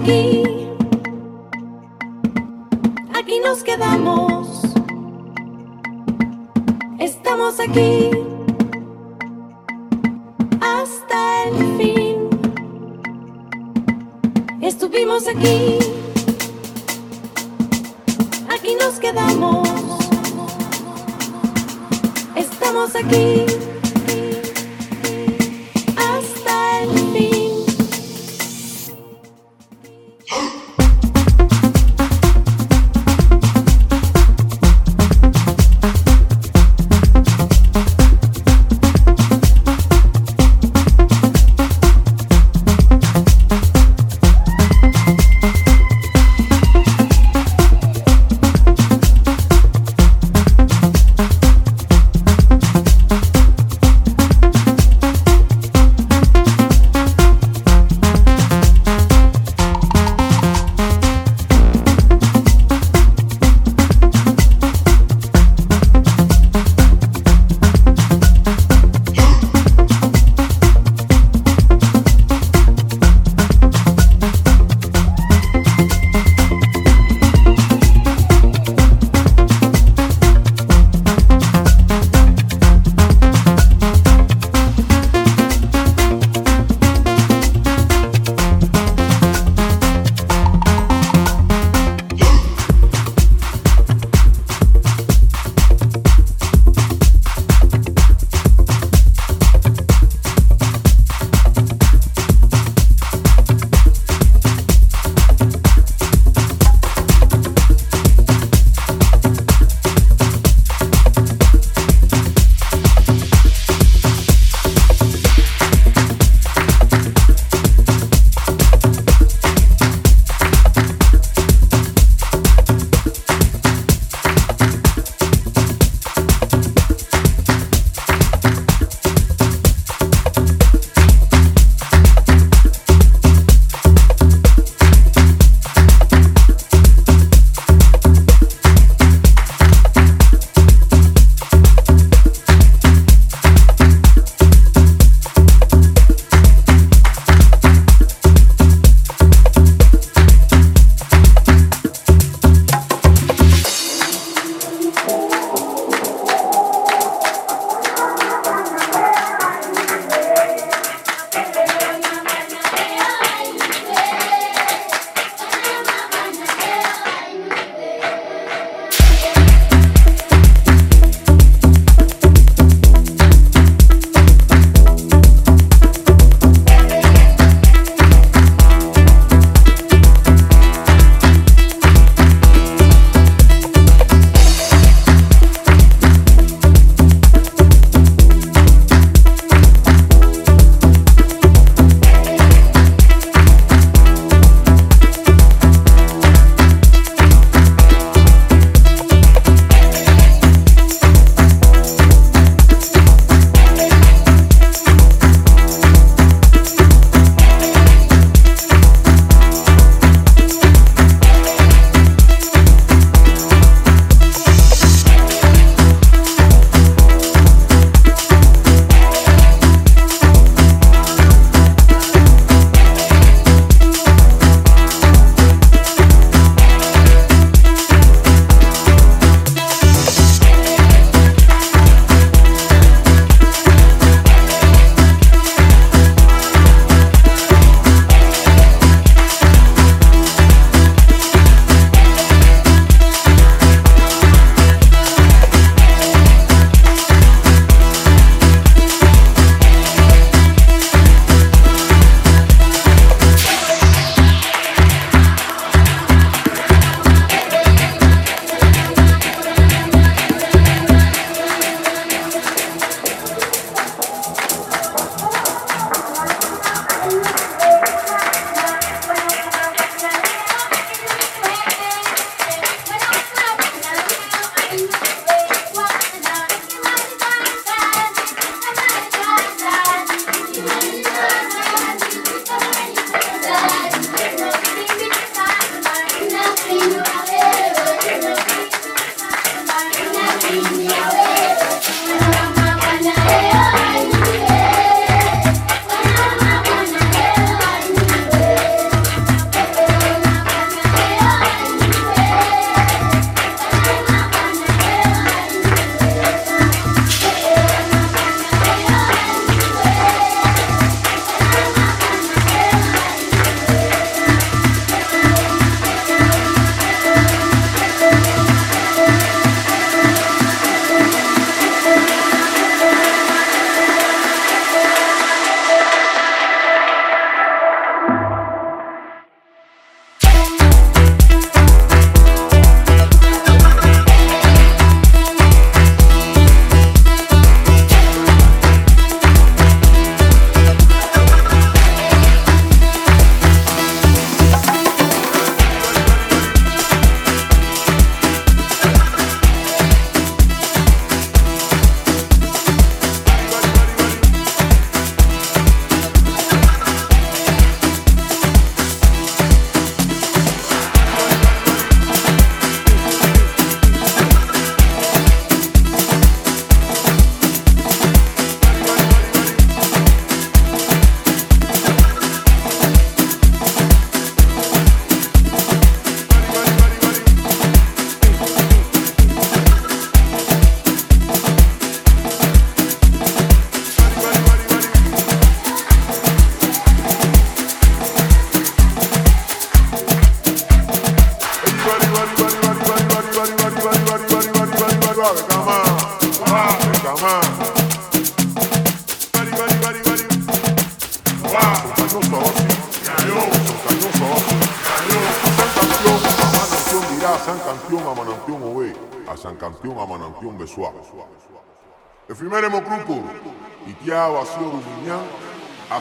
aquí, aquí nos quedamos. Estamos aquí hasta el fin. Estuvimos aquí, aquí nos quedamos. Estamos aquí.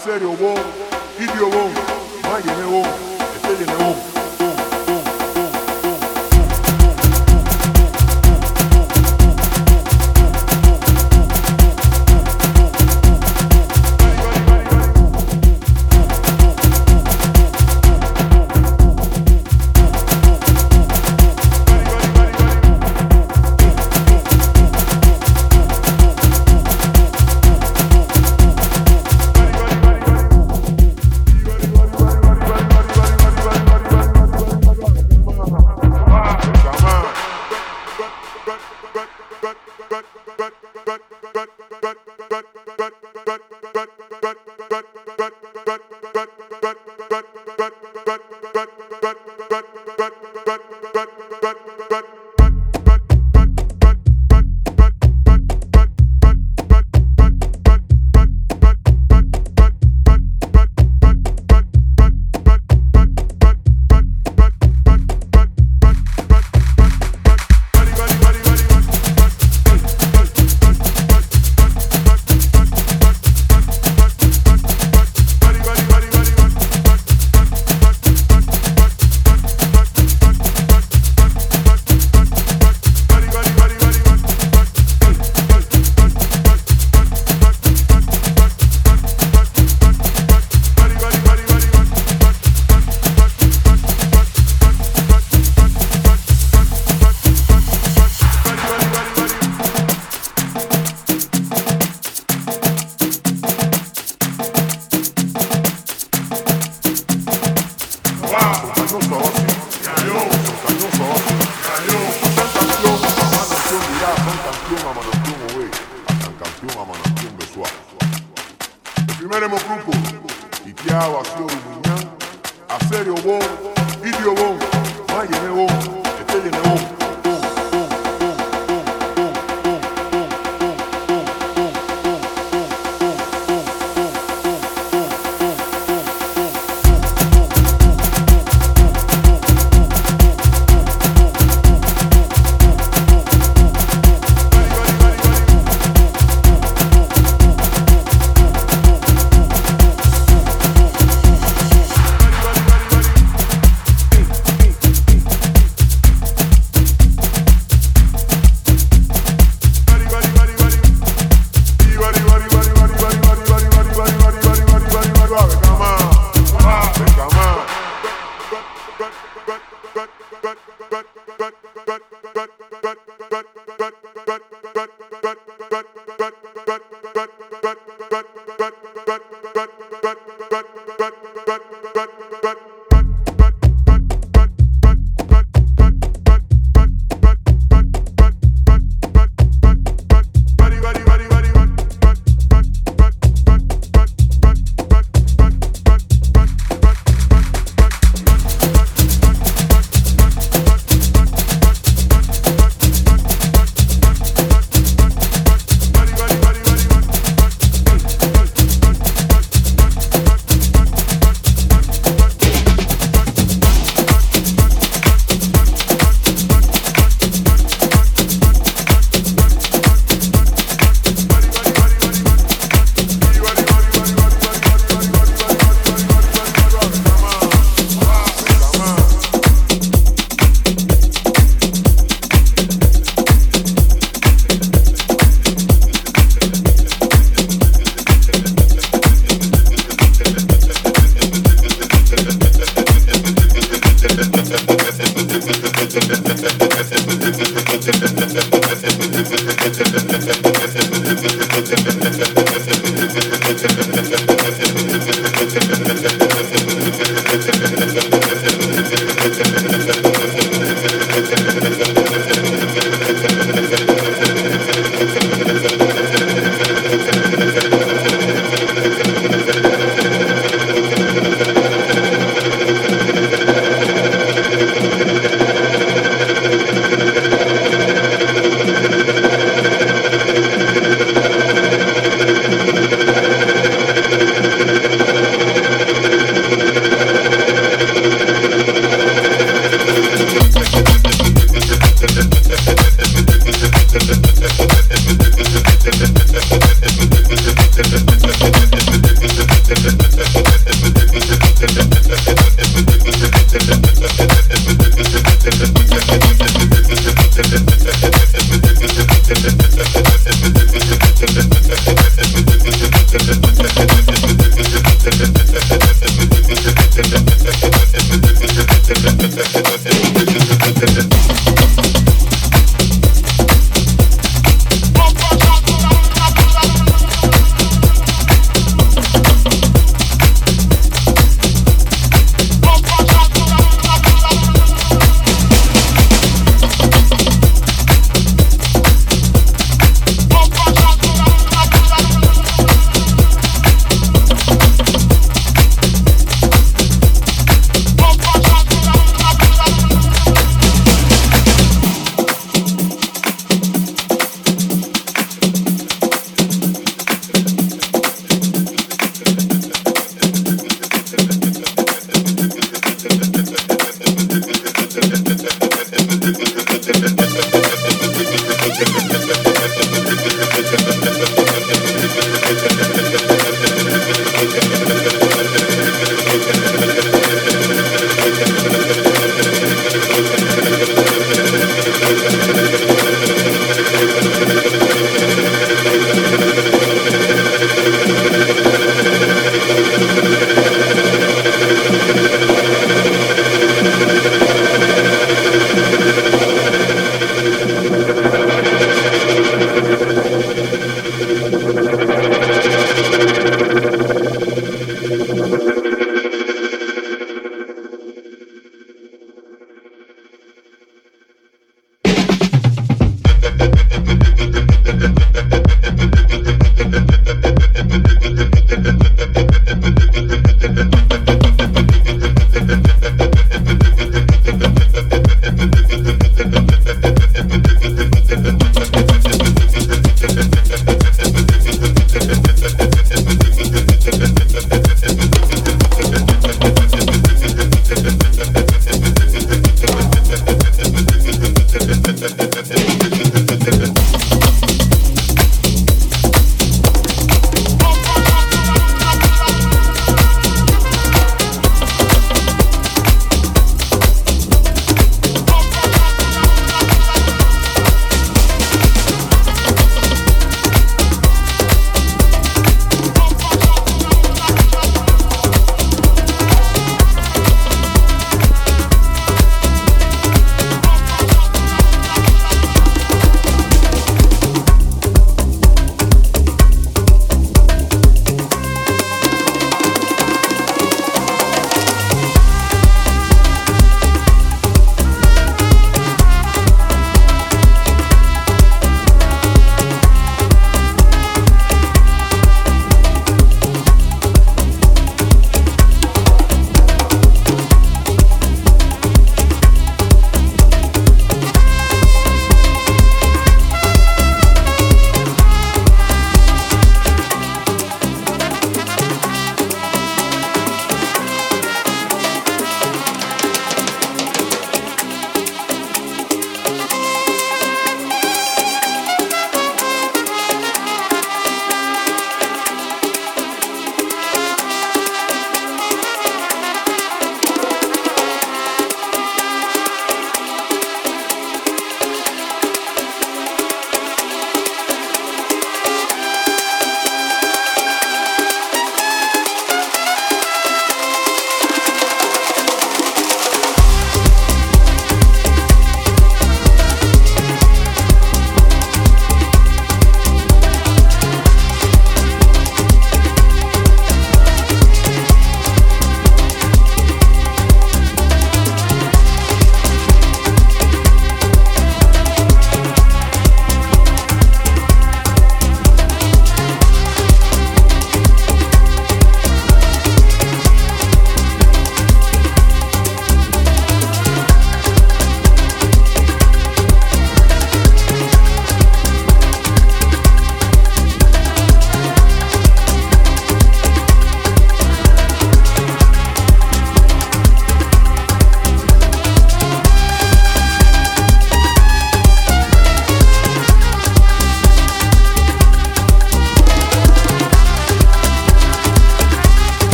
sério, wow. Iberi owo, Idi owo, Mayene owo, Etele ne.